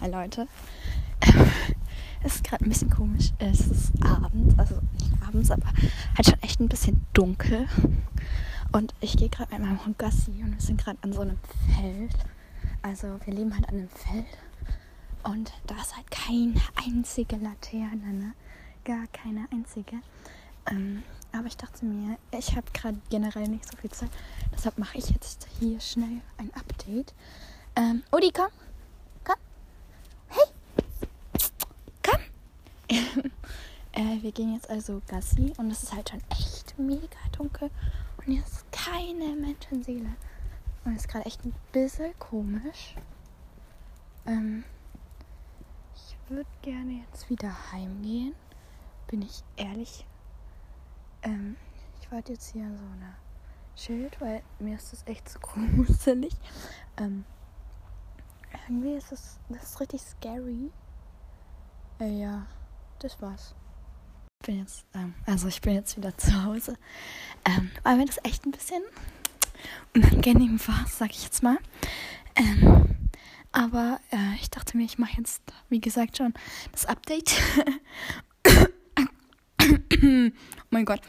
Hi Leute. Es ist gerade ein bisschen komisch. Es ist abends, also nicht abends, aber halt schon echt ein bisschen dunkel. Und ich gehe gerade mit meinem Hund Gassi und wir sind gerade an so einem Feld. Also wir leben halt an einem Feld. Und da ist halt keine einzige Laterne, ne? Gar keine einzige. Ähm, aber ich dachte mir, ich habe gerade generell nicht so viel Zeit. Deshalb mache ich jetzt hier schnell ein Update. Ähm, Odi. Komm. Hey. Komm. Äh, wir gehen jetzt also Gassi und es ist halt schon echt mega dunkel. Und hier ist keine Menschenseele. Und es ist gerade echt ein bisschen komisch. Ähm, ich würde gerne jetzt wieder heimgehen. Bin ich ehrlich. Ähm, ich wollte jetzt hier so eine Schild, weil mir ist das echt zu gruselig. Ähm, irgendwie ist das, das ist richtig scary. Äh, ja, das war's. Bin jetzt, ähm, also ich bin jetzt wieder zu Hause. Ähm, weil mir das echt ein bisschen unangenehm war, sag ich jetzt mal. Ähm, aber äh, ich dachte mir, ich mache jetzt, wie gesagt, schon das Update. oh mein Gott.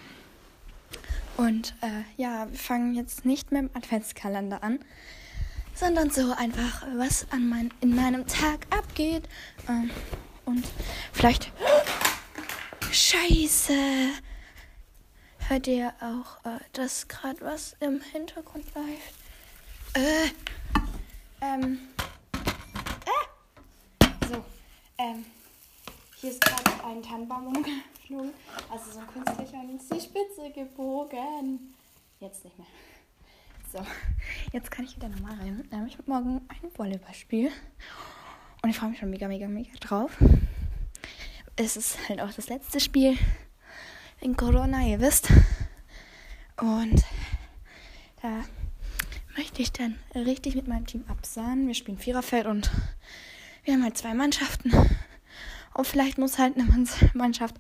Und äh, ja, wir fangen jetzt nicht mit dem Adventskalender an, sondern so einfach, was an mein, in meinem Tag abgeht. Ähm, und vielleicht. Scheiße! Hört ihr auch, äh, dass gerade was im Hintergrund läuft? Äh. Ähm. Äh. So. Ähm. Hier ist gerade ein Tannenbaum umgeflogen. Also so ein künstlicher und ist die Spitze gebogen. Jetzt nicht mehr. So, jetzt kann ich wieder nochmal rein. Ähm, ich habe morgen ein Volleyballspiel. Und ich freue mich schon mega, mega, mega drauf. Es ist halt auch das letzte Spiel in Corona, ihr wisst. Und da möchte ich dann richtig mit meinem Team absahen. Wir spielen Viererfeld und wir haben halt zwei Mannschaften. Und vielleicht muss halt eine Mannschaft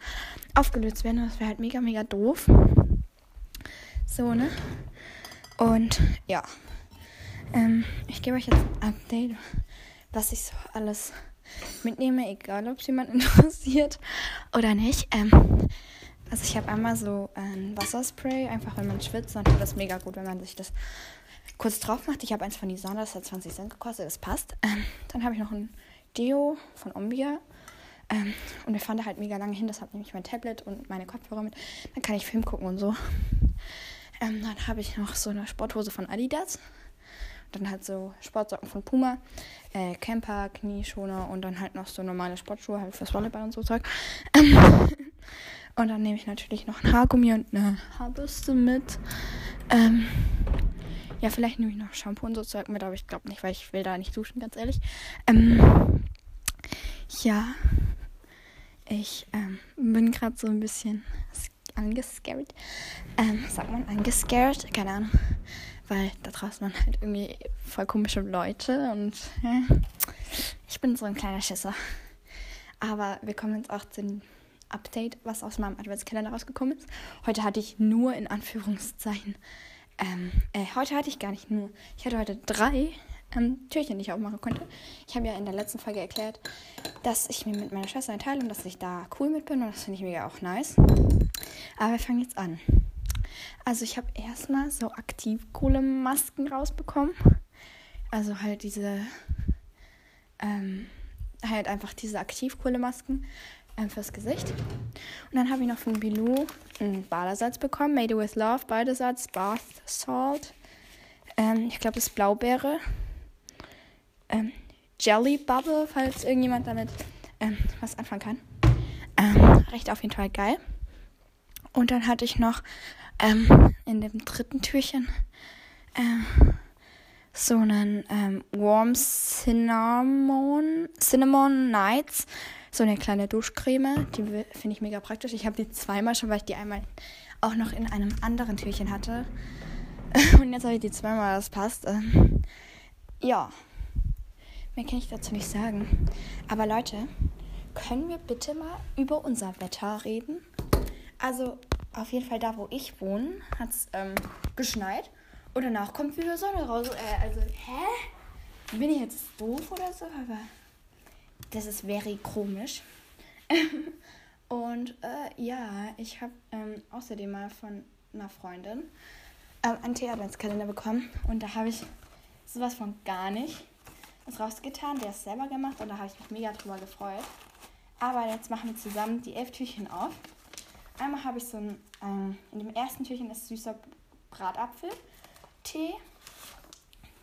aufgelöst werden. Das wäre halt mega, mega doof. So, ne? Und ja. Ähm, ich gebe euch jetzt ein Update, was ich so alles mitnehme, egal ob es jemand interessiert oder nicht. Ähm, also ich habe einmal so ein Wasserspray, einfach wenn man schwitzt, dann tut das mega gut, wenn man sich das kurz drauf macht. Ich habe eins von Nisana, das hat 20 Cent gekostet, das passt. Ähm, dann habe ich noch ein Deo von Ombia. Ähm, und wir fahren da halt mega lange hin, deshalb nehme ich mein Tablet und meine Kopfhörer mit. Dann kann ich Film gucken und so. Ähm, dann habe ich noch so eine Sporthose von Adidas. Dann halt so Sportsocken von Puma, äh, Camper, Knieschoner und dann halt noch so normale Sportschuhe halt fürs Volleyball und so Zeug. Und dann nehme ich natürlich noch ein Haargummi und eine Haarbürste mit. Ähm, ja, vielleicht nehme ich noch Shampoo und so Zeug mit, aber ich glaube nicht, weil ich will da nicht duschen, ganz ehrlich. Ähm, ja, ich ähm, bin gerade so ein bisschen angescared. Ähm, sagt man angescared? Keine Ahnung weil da draußen waren halt irgendwie voll komische Leute und ja, ich bin so ein kleiner Schisser. Aber wir kommen jetzt auch zum Update, was aus meinem Adventskalender rausgekommen ist. Heute hatte ich nur in Anführungszeichen, ähm, äh, heute hatte ich gar nicht nur, ich hatte heute drei ähm, Türchen, die ich aufmachen konnte. Ich habe ja in der letzten Folge erklärt, dass ich mir mit meiner Schwester einteile und dass ich da cool mit bin und das finde ich mega auch nice. Aber wir fangen jetzt an. Also ich habe erstmal so Aktivkohlemasken rausbekommen. Also halt diese, ähm, halt einfach diese Aktivkohlemasken ähm, fürs Gesicht. Und dann habe ich noch von Bilou einen Badesalz bekommen, Made with Love Badesalz, Bath Salt. Ähm, ich glaube, das ist Blaubeere. Ähm, Jelly Bubble, falls irgendjemand damit ähm, was anfangen kann. Ähm, recht auf jeden Fall geil. Und dann hatte ich noch ähm, in dem dritten Türchen äh, so einen ähm, Warm Cinnamon, Cinnamon Nights, so eine kleine Duschcreme. Die finde ich mega praktisch. Ich habe die zweimal schon, weil ich die einmal auch noch in einem anderen Türchen hatte. Und jetzt habe ich die zweimal, das passt. Ähm, ja, mehr kann ich dazu nicht sagen. Aber Leute, können wir bitte mal über unser Wetter reden? Also, auf jeden Fall da, wo ich wohne, hat es ähm, geschneit. Und danach kommt wieder Sonne raus. Äh, also, hä? Bin ich jetzt doof oder so? Aber das ist very komisch. Und äh, ja, ich habe ähm, außerdem mal von einer Freundin ähm, einen Tee-Adventskalender bekommen. Und da habe ich sowas von gar nicht was rausgetan. Der ist selber gemacht und da habe ich mich mega drüber gefreut. Aber jetzt machen wir zusammen die elf Türchen auf. Einmal habe ich so ein, ähm, in dem ersten Türchen ist süßer Bratapfel-Tee.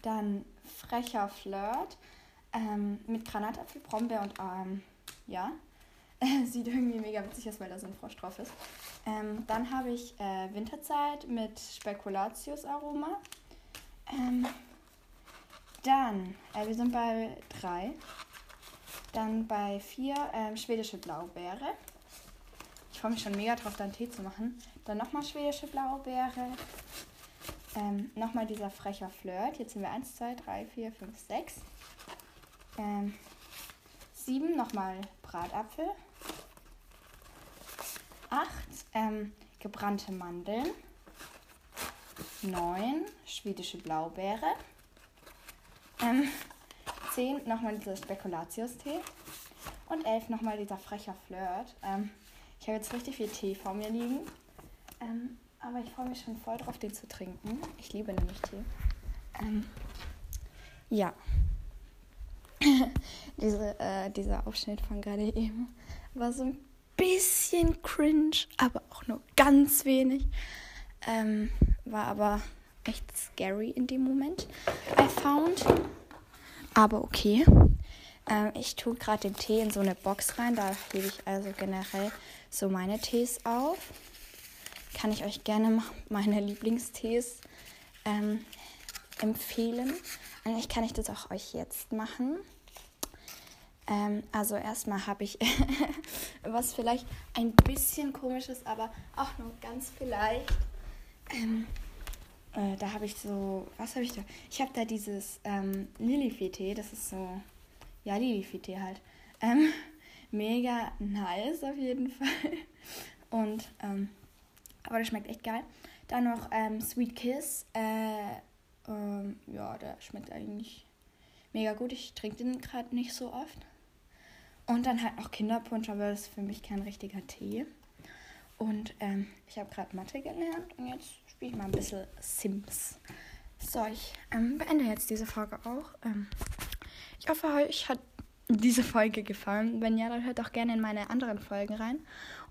Dann frecher Flirt ähm, mit Granatapfel, Brombeer und ähm, ja. Sieht irgendwie mega witzig aus, weil da so ein Frosch drauf ist. Ähm, dann habe ich äh, Winterzeit mit Spekulatius-Aroma. Ähm, dann, äh, wir sind bei 3. Dann bei 4 ähm, schwedische Blaubeere. Ich freue mich schon mega drauf, da einen Tee zu machen. Dann nochmal schwedische Blaubeere. Ähm, nochmal dieser frecher Flirt. Jetzt sind wir 1, 2, 3, 4, 5, 6. Ähm, 7 nochmal Bratapfel. 8 ähm, gebrannte Mandeln. 9 schwedische Blaubeere. Ähm, 10 nochmal dieser Spekulatius-Tee. Und 11 nochmal dieser frecher Flirt. Ähm, ich habe jetzt richtig viel Tee vor mir liegen. Ähm, aber ich freue mich schon voll drauf, den zu trinken. Ich liebe nämlich Tee. Ähm, ja. Diese, äh, dieser Aufschnitt von gerade eben war so ein bisschen cringe, aber auch nur ganz wenig. Ähm, war aber echt scary in dem Moment. I found. Aber okay. Ähm, ich tue gerade den Tee in so eine Box rein. Da hebe ich also generell so meine Tees auf. Kann ich euch gerne meine Lieblingstees ähm, empfehlen. Eigentlich kann ich das auch euch jetzt machen. Ähm, also erstmal habe ich was vielleicht ein bisschen komisches, aber auch nur ganz vielleicht. Ähm, äh, da habe ich so, was habe ich da? Ich habe da dieses ähm, Lilifee-Tee, das ist so, ja, Lilifee-Tee halt. Ähm, mega nice auf jeden Fall. Und, ähm, aber das schmeckt echt geil. Dann noch ähm, Sweet Kiss. Äh, ähm, ja, der schmeckt eigentlich mega gut. Ich trinke den gerade nicht so oft. Und dann halt noch Kinderpunsch, aber das ist für mich kein richtiger Tee. Und ähm, ich habe gerade Mathe gelernt und jetzt spiele ich mal ein bisschen Sims. So, ich ähm, beende jetzt diese Folge auch. Ähm, ich hoffe, euch hat diese Folge gefallen. Wenn ja, dann hört auch gerne in meine anderen Folgen rein.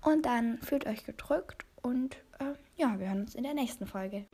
Und dann fühlt euch gedrückt und äh, ja, wir hören uns in der nächsten Folge.